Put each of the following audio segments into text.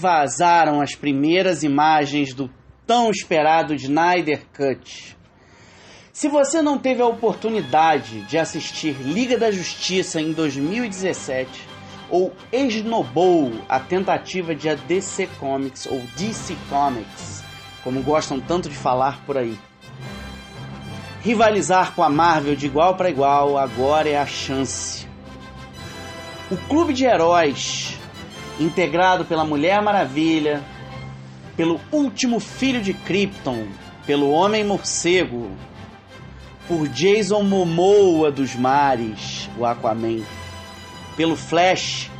Vazaram as primeiras imagens do tão esperado Snyder Cut. Se você não teve a oportunidade de assistir Liga da Justiça em 2017 ou Snowball, a tentativa de a DC Comics ou DC Comics, como gostam tanto de falar por aí, rivalizar com a Marvel de igual para igual agora é a chance. O clube de heróis integrado pela Mulher Maravilha, pelo último filho de Krypton, pelo Homem Morcego, por Jason Momoa dos mares, o Aquaman, pelo Flash,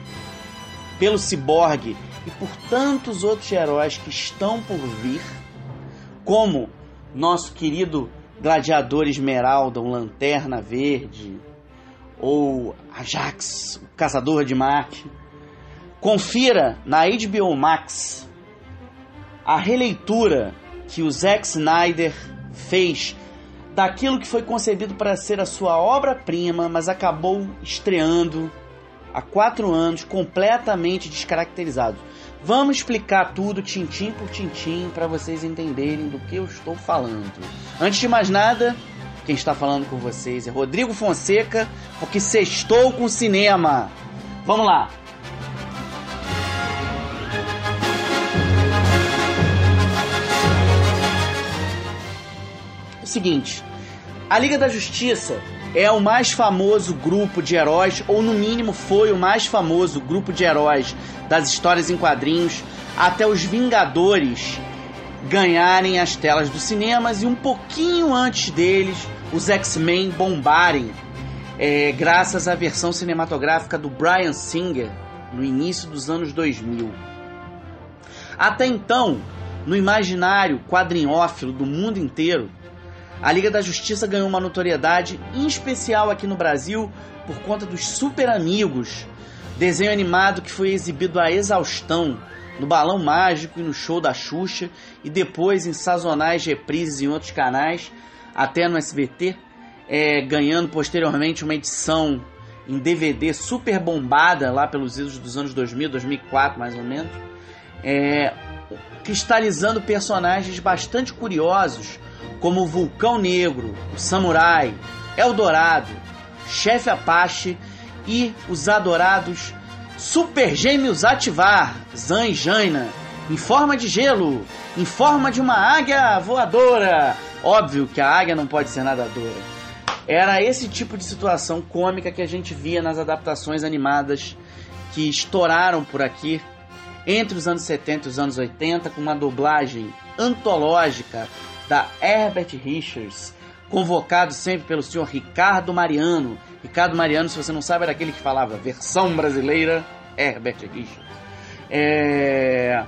pelo Cyborg e por tantos outros heróis que estão por vir, como nosso querido Gladiador Esmeralda, o Lanterna Verde, ou Ajax, o Caçador de Marte Confira na HBO Max a releitura que o Zack Snyder fez daquilo que foi concebido para ser a sua obra-prima, mas acabou estreando há quatro anos completamente descaracterizado. Vamos explicar tudo tintim por tintim para vocês entenderem do que eu estou falando. Antes de mais nada, quem está falando com vocês é Rodrigo Fonseca, porque sextou com cinema. Vamos lá! Seguinte: a Liga da Justiça é o mais famoso grupo de heróis, ou no mínimo foi o mais famoso grupo de heróis das histórias em quadrinhos, até os Vingadores ganharem as telas dos cinemas e um pouquinho antes deles, os X-Men bombarem, é, graças à versão cinematográfica do Brian Singer no início dos anos 2000. Até então, no imaginário quadrinhófilo do mundo inteiro, a Liga da Justiça ganhou uma notoriedade em especial aqui no Brasil por conta dos Super Amigos, desenho animado que foi exibido a exaustão no Balão Mágico e no show da Xuxa e depois em sazonais reprises em outros canais, até no SBT, é, ganhando posteriormente uma edição em DVD super bombada lá pelos idos dos anos 2000, 2004 mais ou menos, é, cristalizando personagens bastante curiosos como o Vulcão Negro, o Samurai, Eldorado, Chefe Apache e os adorados Super Gêmeos Ativar, Zan e Jaina, em forma de gelo, em forma de uma águia voadora. Óbvio que a águia não pode ser nadadora. Era esse tipo de situação cômica que a gente via nas adaptações animadas que estouraram por aqui entre os anos 70 e os anos 80 com uma dublagem antológica da Herbert Richards, convocado sempre pelo senhor Ricardo Mariano. Ricardo Mariano, se você não sabe, era aquele que falava versão brasileira Herbert Richards. É...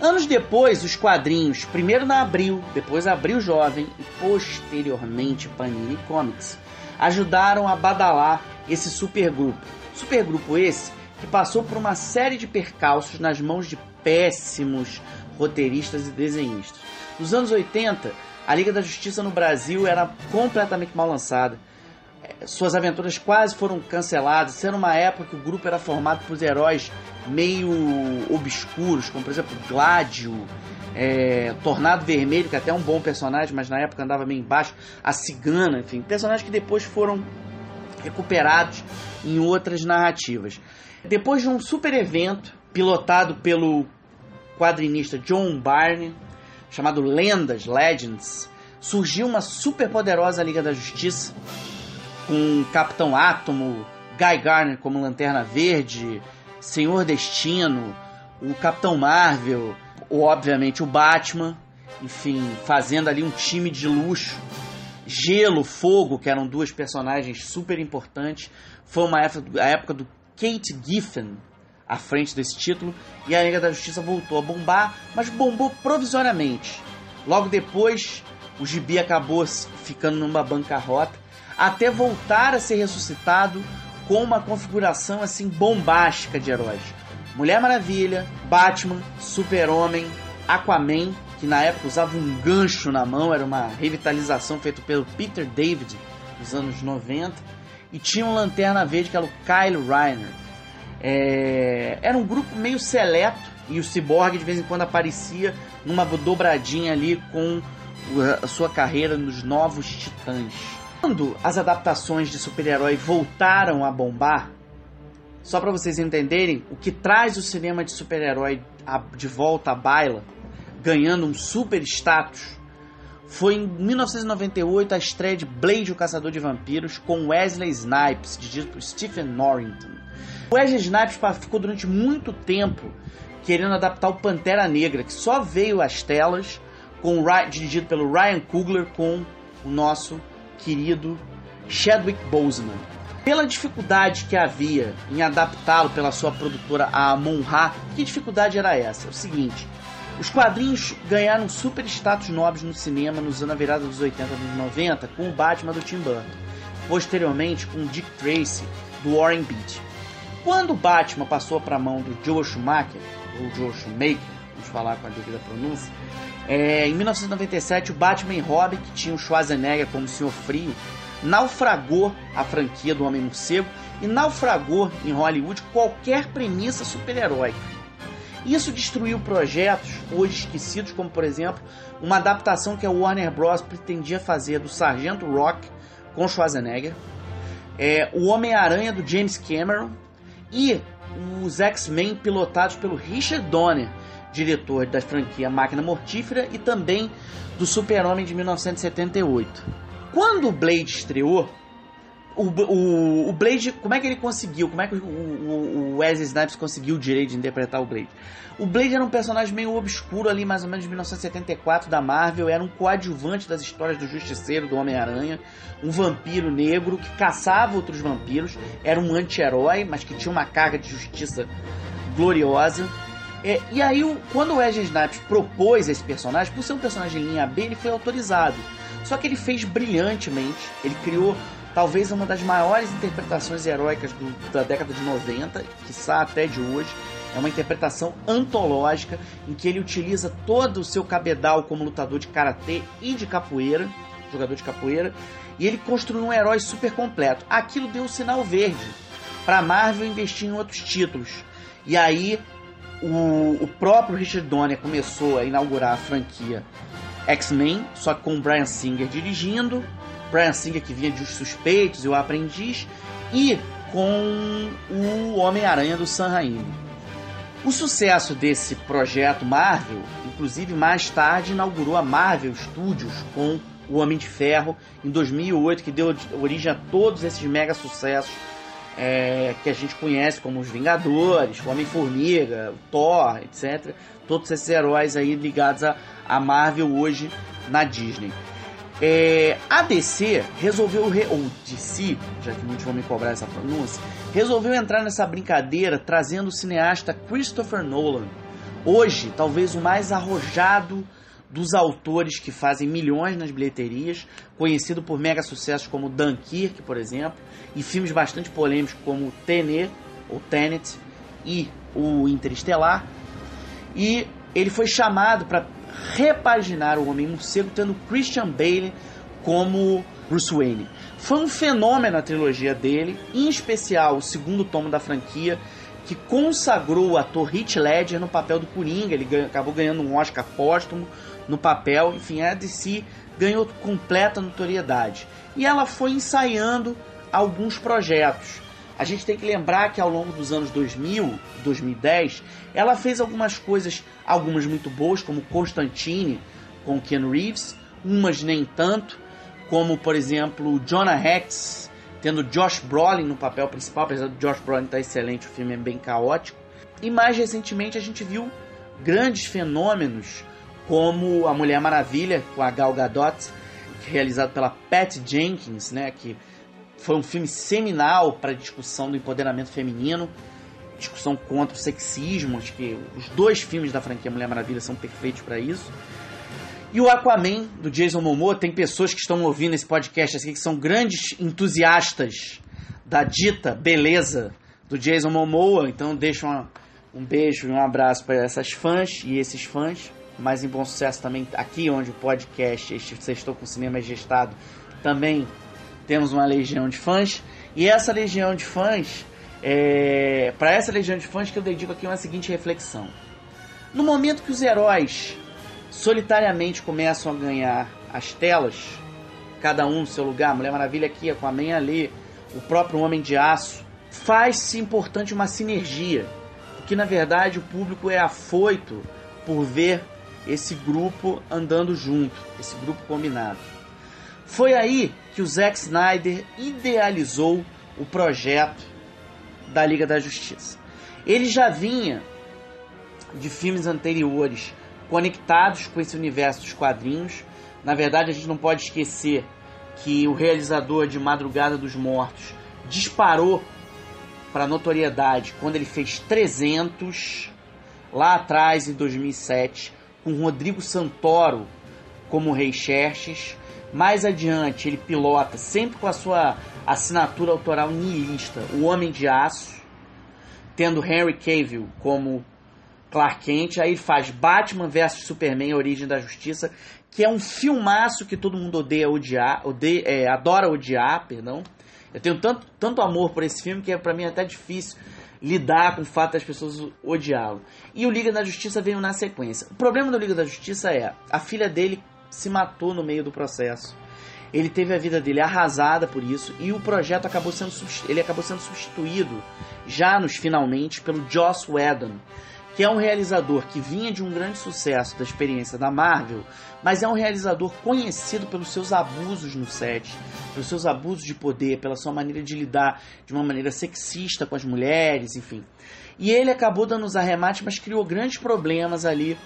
Anos depois, os quadrinhos, primeiro na Abril, depois Abril Jovem e posteriormente Panini Comics, ajudaram a badalar esse supergrupo. Supergrupo esse que passou por uma série de percalços nas mãos de péssimos roteiristas e desenhistas. Nos anos 80, a Liga da Justiça no Brasil era completamente mal lançada. É, suas aventuras quase foram canceladas, sendo uma época que o grupo era formado por heróis meio obscuros, como por exemplo Gládio, é, Tornado Vermelho, que até é um bom personagem, mas na época andava meio embaixo, a Cigana, enfim, personagens que depois foram recuperados em outras narrativas. Depois de um super evento pilotado pelo quadrinista John Barney, chamado Lendas, Legends, surgiu uma super poderosa Liga da Justiça com Capitão Átomo, Guy Garner como Lanterna Verde, Senhor Destino, o Capitão Marvel, ou obviamente o Batman, enfim, fazendo ali um time de luxo. Gelo, Fogo, que eram duas personagens super importantes. Foi uma época, a época do Kate Giffen, à frente desse título e a Liga da Justiça voltou a bombar, mas bombou provisoriamente. Logo depois, o gibi acabou ficando numa bancarrota, até voltar a ser ressuscitado com uma configuração assim bombástica de heróis. Mulher Maravilha, Batman, Super-Homem, Aquaman, que na época usava um gancho na mão, era uma revitalização feita pelo Peter David nos anos 90, e tinha um Lanterna Verde que era o Kyle Reiner. É, era um grupo meio seleto e o Cyborg de vez em quando aparecia numa dobradinha ali com a sua carreira nos Novos Titãs. Quando as adaptações de super-herói voltaram a bombar, só para vocês entenderem o que traz o cinema de super-herói de volta à baila, ganhando um super status, foi em 1998 a estreia de Blade, o Caçador de Vampiros, com Wesley Snipes, dirigido por Stephen Norrington. Wesley Snipes ficou durante muito tempo querendo adaptar o Pantera Negra, que só veio às telas com dirigido pelo Ryan Coogler com o nosso querido Chadwick Boseman. Pela dificuldade que havia em adaptá-lo pela sua produtora a Monra, que dificuldade era essa? É o seguinte, os quadrinhos ganharam super status nobres no cinema nos anos virada dos 80 e 90 com o Batman do Tim Burton, posteriormente com Dick Tracy do Warren Beatty. Quando o Batman passou para a mão do Joe Schumacher, ou Joe Schumacher, vamos falar com a devida pronúncia, é, em 1997 o Batman e Robin, que tinha o Schwarzenegger como Senhor Frio, naufragou a franquia do Homem-Morcego e naufragou em Hollywood qualquer premissa super-heróica. Isso destruiu projetos hoje esquecidos, como por exemplo uma adaptação que a Warner Bros. pretendia fazer do Sargento Rock com Schwarzenegger, é, o Homem-Aranha do James Cameron e os X-Men pilotados pelo Richard Donner, diretor da franquia Máquina Mortífera e também do Super-Homem de 1978. Quando o Blade estreou, o, o, o, Blade, como é que ele conseguiu? Como é que o, o, Wesley Snipes conseguiu o direito de interpretar o Blade? O Blade era um personagem meio obscuro ali, mais ou menos de 1974 da Marvel. Era um coadjuvante das histórias do Justiceiro, do Homem-Aranha. Um vampiro negro que caçava outros vampiros. Era um anti-herói, mas que tinha uma carga de justiça gloriosa. É, e aí, quando o Wesley Snipes propôs esse personagem, por ser um personagem em linha B, ele foi autorizado. Só que ele fez brilhantemente. Ele criou talvez uma das maiores interpretações heróicas do, da década de 90, que até de hoje. É uma interpretação antológica em que ele utiliza todo o seu cabedal como lutador de karatê e de capoeira, jogador de capoeira, e ele construiu um herói super completo. Aquilo deu um sinal verde para Marvel investir em outros títulos. E aí o, o próprio Richard Donner começou a inaugurar a franquia X-Men, só que com o Brian Singer dirigindo, Brian Singer que vinha de Os Suspeitos e O Aprendiz, e com o Homem-Aranha do Sam Raimi. O sucesso desse projeto Marvel, inclusive mais tarde inaugurou a Marvel Studios com o Homem de Ferro em 2008, que deu origem a todos esses mega sucessos é, que a gente conhece como os Vingadores, o Homem-Formiga, o Thor, etc. Todos esses heróis aí ligados a Marvel hoje na Disney. É, a DC resolveu, re... ou DC, já que muitos vão me cobrar essa pronúncia, resolveu entrar nessa brincadeira trazendo o cineasta Christopher Nolan. Hoje, talvez o mais arrojado dos autores que fazem milhões nas bilheterias, conhecido por mega sucessos como Dunkirk, por exemplo, e filmes bastante polêmicos como Tenet, ou Tenet, e o Interestelar. E ele foi chamado para repaginar o Homem Morcego, tendo Christian Bale como Bruce Wayne. Foi um fenômeno a trilogia dele, em especial o segundo tomo da franquia, que consagrou o ator Heath Ledger no papel do Coringa. Ele ganha, acabou ganhando um Oscar póstumo no papel. Enfim, a DC ganhou completa notoriedade. E ela foi ensaiando alguns projetos. A gente tem que lembrar que ao longo dos anos 2000, 2010, ela fez algumas coisas, algumas muito boas, como Constantine com Ken Reeves, umas nem tanto, como por exemplo Jonah Hex, tendo Josh Brolin no papel principal, apesar do Josh Brolin estar tá excelente, o filme é bem caótico. E mais recentemente a gente viu grandes fenômenos como A Mulher Maravilha com a Gal Gadot, realizado pela Pat Jenkins, né, que foi um filme seminal para a discussão do empoderamento feminino, discussão contra o sexismo, acho que os dois filmes da franquia Mulher Maravilha são perfeitos para isso. E o Aquaman, do Jason Momoa, tem pessoas que estão ouvindo esse podcast assim, que são grandes entusiastas da dita beleza do Jason Momoa, então deixo uma, um beijo e um abraço para essas fãs e esses fãs, mais em bom sucesso também aqui onde o podcast este Sextou com Cinema é gestado, também temos uma legião de fãs, e essa legião de fãs, é, para essa legião de fãs que eu dedico aqui uma seguinte reflexão. No momento que os heróis solitariamente começam a ganhar as telas, cada um no seu lugar, Mulher Maravilha aqui, Aquaman ali, o próprio Homem de Aço, faz-se importante uma sinergia, porque na verdade o público é afoito por ver esse grupo andando junto, esse grupo combinado. Foi aí que o Zack Snyder idealizou o projeto da Liga da Justiça. Ele já vinha de filmes anteriores conectados com esse universo dos quadrinhos. Na verdade, a gente não pode esquecer que o realizador de Madrugada dos Mortos disparou para notoriedade quando ele fez 300 lá atrás em 2007 com Rodrigo Santoro como Rei Xerxes. Mais adiante, ele pilota sempre com a sua assinatura autoral nihilista, O Homem de Aço, tendo Henry Cavill como Clark Kent. Aí ele faz Batman vs Superman, Origem da Justiça, que é um filmaço que todo mundo odeia odiar, odeia, é, adora odiar, perdão. Eu tenho tanto, tanto amor por esse filme que é para mim até difícil lidar com o fato das pessoas odiá-lo. E o Liga da Justiça veio na sequência. O problema do Liga da Justiça é a filha dele se matou no meio do processo. Ele teve a vida dele arrasada por isso e o projeto acabou sendo ele acabou sendo substituído já nos finalmente pelo Joss Whedon, que é um realizador que vinha de um grande sucesso da experiência da Marvel, mas é um realizador conhecido pelos seus abusos no set, pelos seus abusos de poder, pela sua maneira de lidar de uma maneira sexista com as mulheres, enfim. E ele acabou dando os arremates, mas criou grandes problemas ali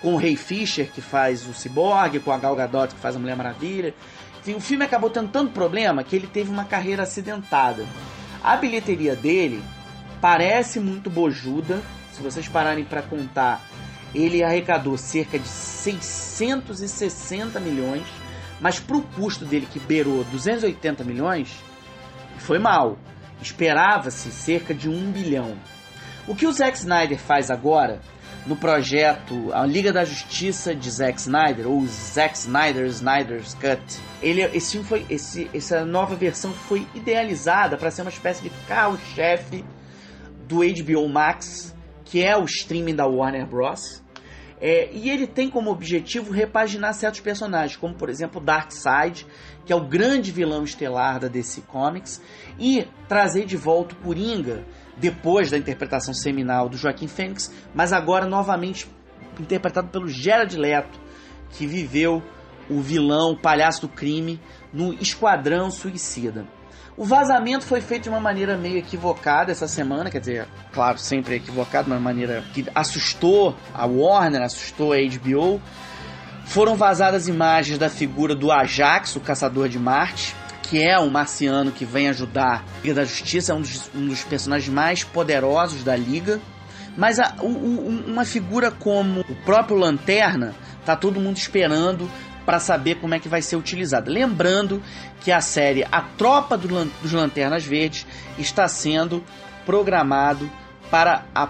com o Ray Fisher, que faz o Cyborg, com a Gal Gadot, que faz a Mulher Maravilha. Enfim, o filme acabou tendo tanto problema que ele teve uma carreira acidentada. A bilheteria dele parece muito bojuda, se vocês pararem para contar, ele arrecadou cerca de 660 milhões, mas para o custo dele que beirou 280 milhões, foi mal. Esperava-se cerca de 1 bilhão. O que o Zack Snyder faz agora no projeto A Liga da Justiça de Zack Snyder ou Zack Snyder Snyder's Cut. Ele, esse filme foi, esse, essa nova versão foi idealizada para ser uma espécie de carro-chefe do HBO Max que é o streaming da Warner Bros. É, e ele tem como objetivo repaginar certos personagens, como por exemplo Darkseid, que é o grande vilão estelar da DC Comics, e trazer de volta o Coringa, depois da interpretação seminal do Joaquim Fênix, mas agora novamente interpretado pelo Gerard Leto, que viveu o vilão, o palhaço do crime, no Esquadrão Suicida. O vazamento foi feito de uma maneira meio equivocada essa semana, quer dizer, claro, sempre equivocado, de uma maneira que assustou a Warner, assustou a HBO. Foram vazadas imagens da figura do Ajax, o caçador de Marte, que é um marciano que vem ajudar a Liga da Justiça, é um dos, um dos personagens mais poderosos da Liga. Mas a, um, uma figura como o próprio Lanterna, tá todo mundo esperando para saber como é que vai ser utilizada. Lembrando que a série A Tropa do, dos Lanternas Verdes está sendo programado para a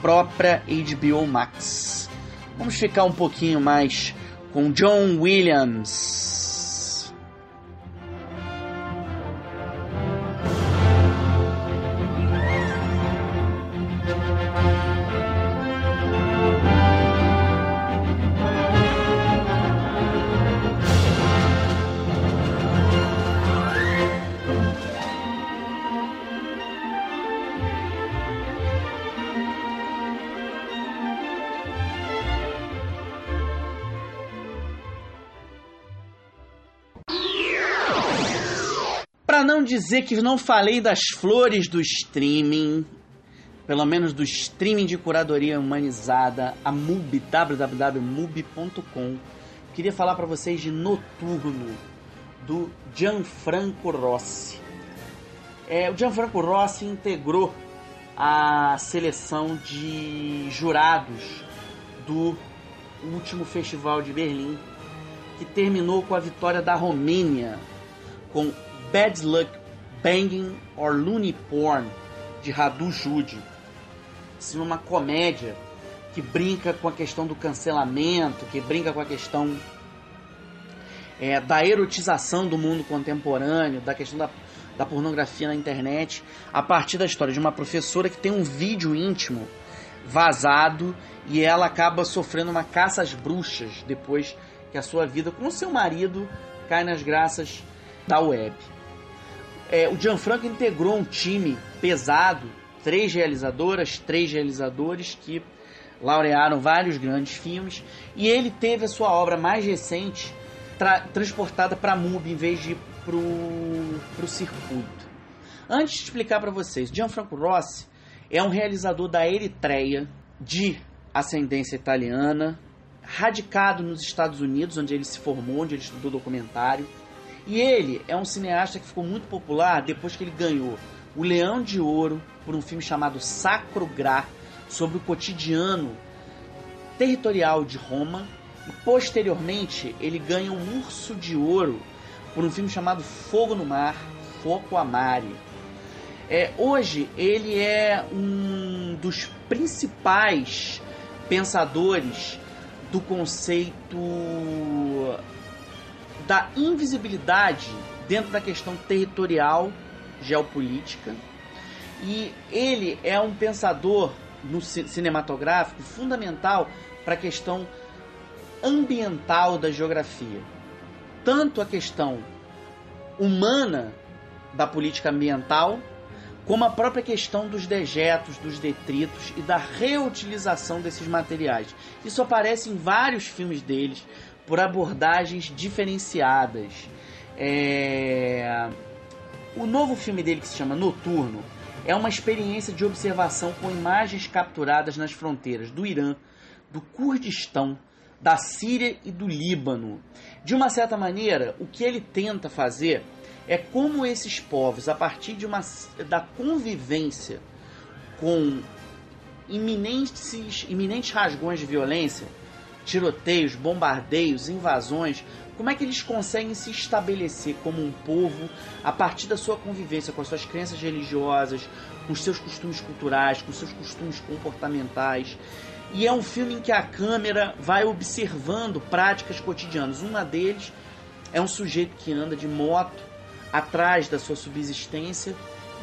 própria HBO Max. Vamos ficar um pouquinho mais com John Williams. Não dizer que não falei das flores do streaming, pelo menos do streaming de curadoria humanizada, a MUBI, www.mubi.com. Queria falar para vocês de Noturno, do Gianfranco Rossi. É, o Gianfranco Rossi integrou a seleção de jurados do último festival de Berlim, que terminou com a vitória da Romênia, com Bad Luck Banging or Looney Porn, de Radu Jude. Isso é uma comédia que brinca com a questão do cancelamento, que brinca com a questão é, da erotização do mundo contemporâneo, da questão da, da pornografia na internet, a partir da história de uma professora que tem um vídeo íntimo vazado e ela acaba sofrendo uma caça às bruxas depois que a sua vida com seu marido cai nas graças da web. É, o Gianfranco integrou um time pesado, três realizadoras, três realizadores que laurearam vários grandes filmes e ele teve a sua obra mais recente tra transportada para a MUBI em vez de para o circuito. Antes de explicar para vocês, Gianfranco Rossi é um realizador da Eritreia de ascendência italiana, radicado nos Estados Unidos, onde ele se formou, onde ele estudou documentário. E ele é um cineasta que ficou muito popular depois que ele ganhou o Leão de Ouro por um filme chamado Sacro Gra, sobre o cotidiano territorial de Roma. E posteriormente ele ganha um Urso de Ouro por um filme chamado Fogo no Mar, Foco Amare. É, hoje ele é um dos principais pensadores do conceito da invisibilidade dentro da questão territorial geopolítica. E ele é um pensador no cinematográfico fundamental para a questão ambiental da geografia. Tanto a questão humana da política ambiental, como a própria questão dos dejetos, dos detritos e da reutilização desses materiais. Isso aparece em vários filmes deles por abordagens diferenciadas. É... O novo filme dele que se chama Noturno é uma experiência de observação com imagens capturadas nas fronteiras do Irã, do Kurdistão, da Síria e do Líbano. De uma certa maneira, o que ele tenta fazer é como esses povos, a partir de uma, da convivência com iminentes, iminentes rasgões de violência, tiroteios, bombardeios, invasões, como é que eles conseguem se estabelecer como um povo a partir da sua convivência com as suas crenças religiosas, com os seus costumes culturais, com os seus costumes comportamentais. E é um filme em que a câmera vai observando práticas cotidianas. Uma deles é um sujeito que anda de moto atrás da sua subsistência,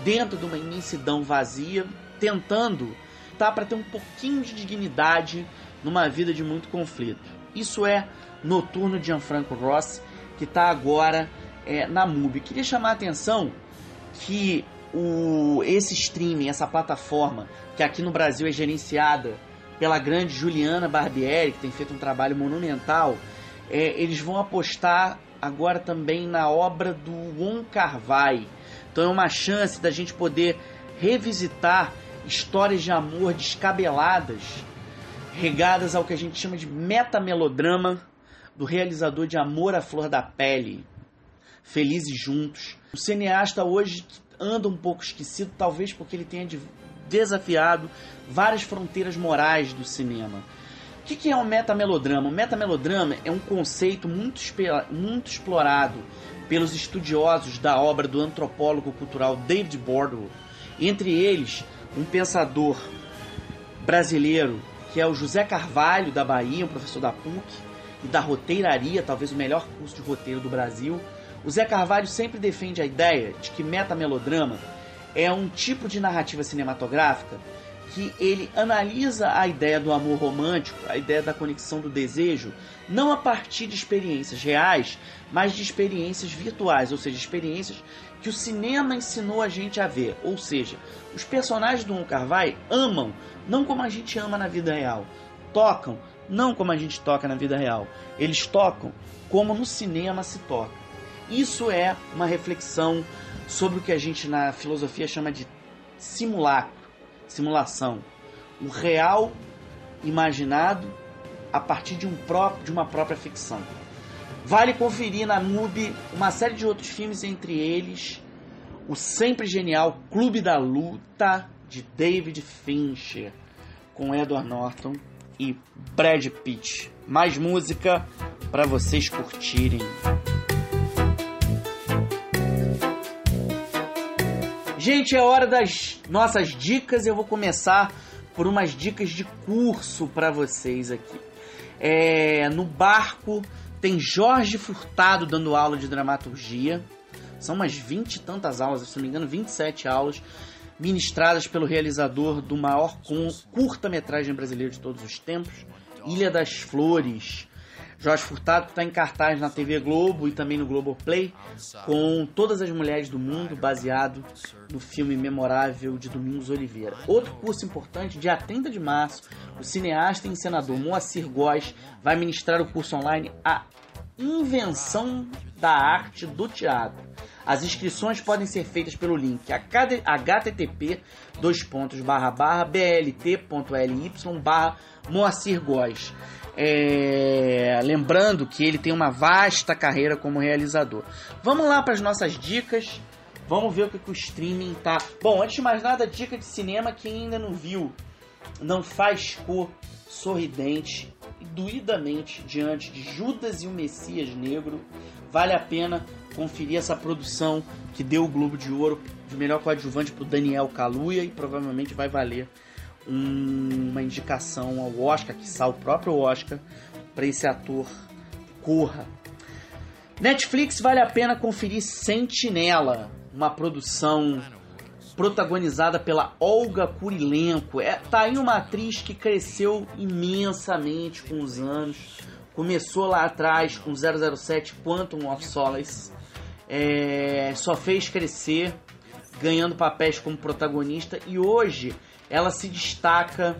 dentro de uma imensidão vazia, tentando tá para ter um pouquinho de dignidade numa vida de muito conflito. Isso é Noturno de Gianfranco Rossi, que está agora é, na MUBI. Queria chamar a atenção que o, esse streaming, essa plataforma, que aqui no Brasil é gerenciada pela grande Juliana Barbieri, que tem feito um trabalho monumental, é, eles vão apostar agora também na obra do Wong Kar Wai. Então é uma chance da gente poder revisitar histórias de amor descabeladas, regadas ao que a gente chama de metamelodrama do realizador de Amor à Flor da Pele, Felizes Juntos. O cineasta hoje anda um pouco esquecido, talvez porque ele tenha desafiado várias fronteiras morais do cinema. O que é um metamelodrama? O metamelodrama é um conceito muito, muito explorado pelos estudiosos da obra do antropólogo cultural David Bordwell, entre eles um pensador brasileiro que é o José Carvalho da Bahia, um professor da PUC, e da roteiraria, talvez o melhor curso de roteiro do Brasil, o Zé Carvalho sempre defende a ideia de que metamelodrama é um tipo de narrativa cinematográfica que ele analisa a ideia do amor romântico, a ideia da conexão do desejo, não a partir de experiências reais, mas de experiências virtuais, ou seja, experiências que o cinema ensinou a gente a ver. Ou seja, os personagens do Wong Kar-wai amam, não como a gente ama na vida real, tocam não como a gente toca na vida real. Eles tocam como no cinema se toca. Isso é uma reflexão sobre o que a gente na filosofia chama de simulacro, simulação. O real imaginado a partir de, um próprio, de uma própria ficção. Vale conferir na MUBI uma série de outros filmes, entre eles o sempre genial Clube da Luta de David Fincher, com Edward Norton e Brad Pitt. Mais música para vocês curtirem. Gente, é hora das nossas dicas. Eu vou começar por umas dicas de curso para vocês aqui. É, no barco tem Jorge Furtado dando aula de dramaturgia. São umas 20 e tantas aulas, se não me engano, 27 aulas. ministradas pelo realizador do maior curta-metragem brasileiro de todos os tempos, Ilha das Flores. Jorge Furtado está em cartaz na TV Globo e também no Globoplay, com Todas as Mulheres do Mundo, baseado no filme memorável de Domingos Oliveira. Outro curso importante, dia 30 de março, o cineasta e encenador Moacir Góes vai ministrar o curso online A Invenção da Arte do Teatro. As inscrições podem ser feitas pelo link http dois pontos barra barra blt.ly barra Moacir Góes. É, lembrando que ele tem uma vasta carreira como realizador. Vamos lá para as nossas dicas. Vamos ver o que, que o streaming tá. Bom, antes de mais nada, dica de cinema quem ainda não viu. Não faz cor sorridente e doidamente diante de Judas e o Messias Negro. Vale a pena conferir essa produção que deu o Globo de Ouro de melhor coadjuvante para o Daniel Kaluuya e provavelmente vai valer um, uma indicação ao Oscar, que o próprio Oscar, para esse ator Corra. Netflix vale a pena conferir Sentinela, uma produção protagonizada pela Olga Kurilenko. É, tá aí uma atriz que cresceu imensamente com os anos. Começou lá atrás com 007 Quantum of Solace. É, só fez crescer, ganhando papéis como protagonista e hoje ela se destaca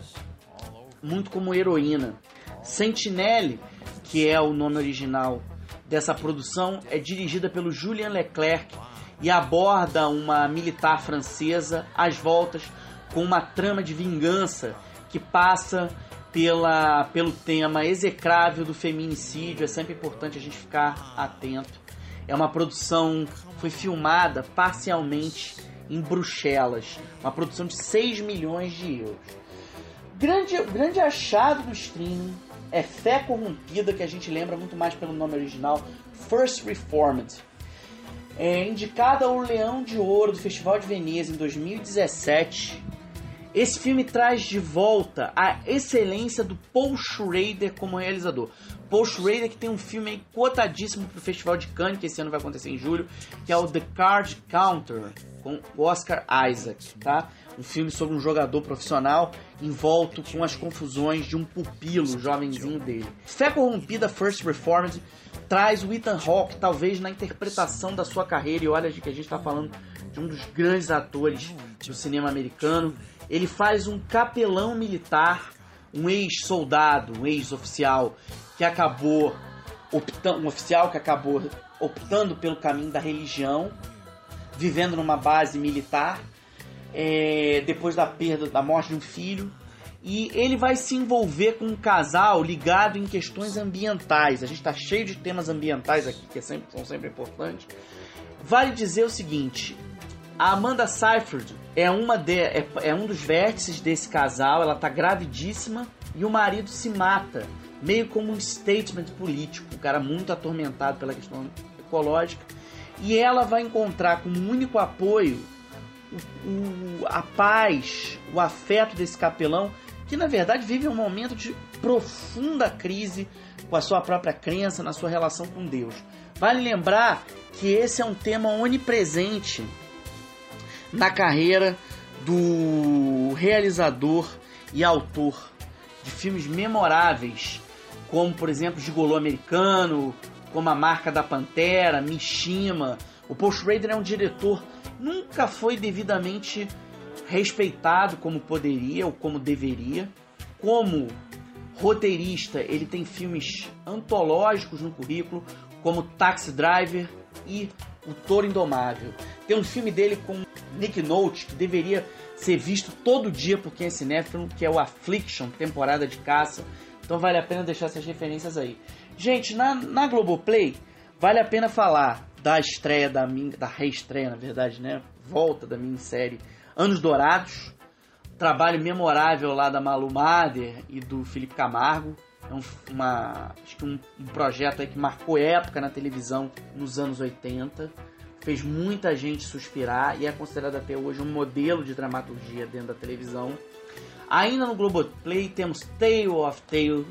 muito como heroína. Sentinelle, que é o nome original dessa produção, é dirigida pelo Julien Leclerc e aborda uma militar francesa às voltas com uma trama de vingança que passa pela, pelo tema execrável do feminicídio. É sempre importante a gente ficar atento. É uma produção foi filmada parcialmente em Bruxelas, uma produção de 6 milhões de euros. Grande, grande achado do streaming é Fé Corrompida, que a gente lembra muito mais pelo nome original, First Reformed. É indicada ao Leão de Ouro do Festival de Veneza em 2017. Esse filme traz de volta a excelência do Paul Schrader como realizador. Paul Schrader que tem um filme aí cotadíssimo para o Festival de Cannes, que esse ano vai acontecer em julho, que é o The Card Counter, com Oscar Isaac, tá? Um filme sobre um jogador profissional envolto com as confusões de um pupilo jovenzinho dele. Fé Corrompida First Reformed traz o Ethan Hawke, talvez na interpretação da sua carreira, e olha que a gente está falando de um dos grandes atores do cinema americano. Ele faz um capelão militar, um ex-soldado, um ex-oficial que acabou optando, um oficial que acabou optando pelo caminho da religião, vivendo numa base militar, é, depois da perda, da morte de um filho, e ele vai se envolver com um casal ligado em questões ambientais. A gente está cheio de temas ambientais aqui que é sempre, são sempre importantes. Vale dizer o seguinte: a Amanda Seyfried é uma de, é, é um dos vértices desse casal. Ela está gravidíssima e o marido se mata meio como um statement político, um cara muito atormentado pela questão ecológica, e ela vai encontrar como único apoio o, o, a paz, o afeto desse capelão, que na verdade vive um momento de profunda crise com a sua própria crença, na sua relação com Deus. Vale lembrar que esse é um tema onipresente na carreira do realizador e autor de filmes memoráveis como por exemplo Gigolô Americano, como a marca da Pantera, Mishima. O Paul Schrader é um diretor nunca foi devidamente respeitado como poderia ou como deveria. Como roteirista, ele tem filmes antológicos no currículo, como Taxi Driver e O Toro Indomável. Tem um filme dele com Nick Nolte que deveria ser visto todo dia por quem é cinéfilo, que é o Affliction, temporada de caça, então vale a pena deixar essas referências aí. Gente, na, na Globoplay, vale a pena falar da estreia da minha, da reestreia, na verdade, né? Volta da minissérie Anos Dourados. Trabalho memorável lá da Malu Mader e do Felipe Camargo. É um, uma, acho que um, um projeto que marcou época na televisão nos anos 80. Fez muita gente suspirar e é considerado até hoje um modelo de dramaturgia dentro da televisão. Ainda no Globoplay temos Tale of Tales,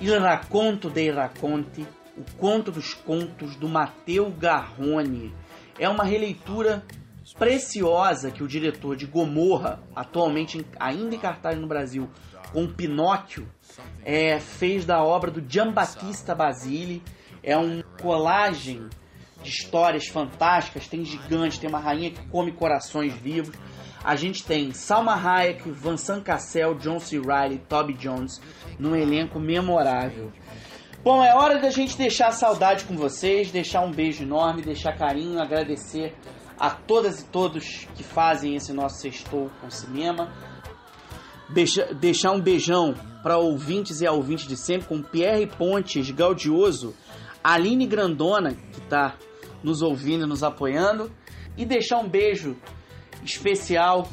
Il Racconto dei Racconti, o Conto dos Contos do Matteo Garrone. É uma releitura preciosa que o diretor de Gomorra, atualmente ainda em cartaz no Brasil, com Pinóquio, é, fez da obra do Giambattista Basile. É um colagem de histórias fantásticas. Tem gigante, tem uma rainha que come corações vivos. A gente tem Salma Hayek, Vincent Cassel, John C. Reilly, Toby Jones num elenco memorável. Bom, é hora da gente deixar saudade com vocês, deixar um beijo enorme, deixar carinho, agradecer a todas e todos que fazem esse nosso sextou com cinema. deixar um beijão para ouvintes e ouvintes de sempre, com Pierre Pontes Gaudioso, Aline Grandona, que está nos ouvindo nos apoiando, e deixar um beijo especial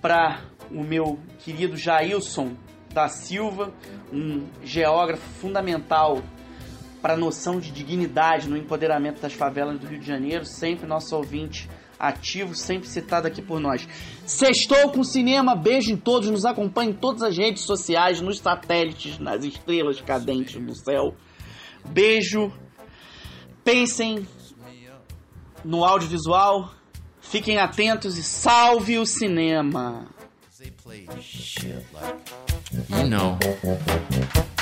para o meu querido Jailson da Silva, um geógrafo fundamental para a noção de dignidade no empoderamento das favelas do Rio de Janeiro, sempre nosso ouvinte ativo, sempre citado aqui por nós. Sextou com cinema, beijo em todos, nos acompanhe em todas as redes sociais, nos satélites, nas estrelas cadentes do céu. Beijo. Pensem no audiovisual, fiquem atentos e salve o cinema. You know,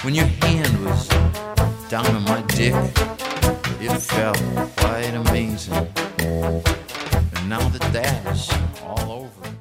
when your hand was down on my dick, it felt quite amazing. And now that that's all over.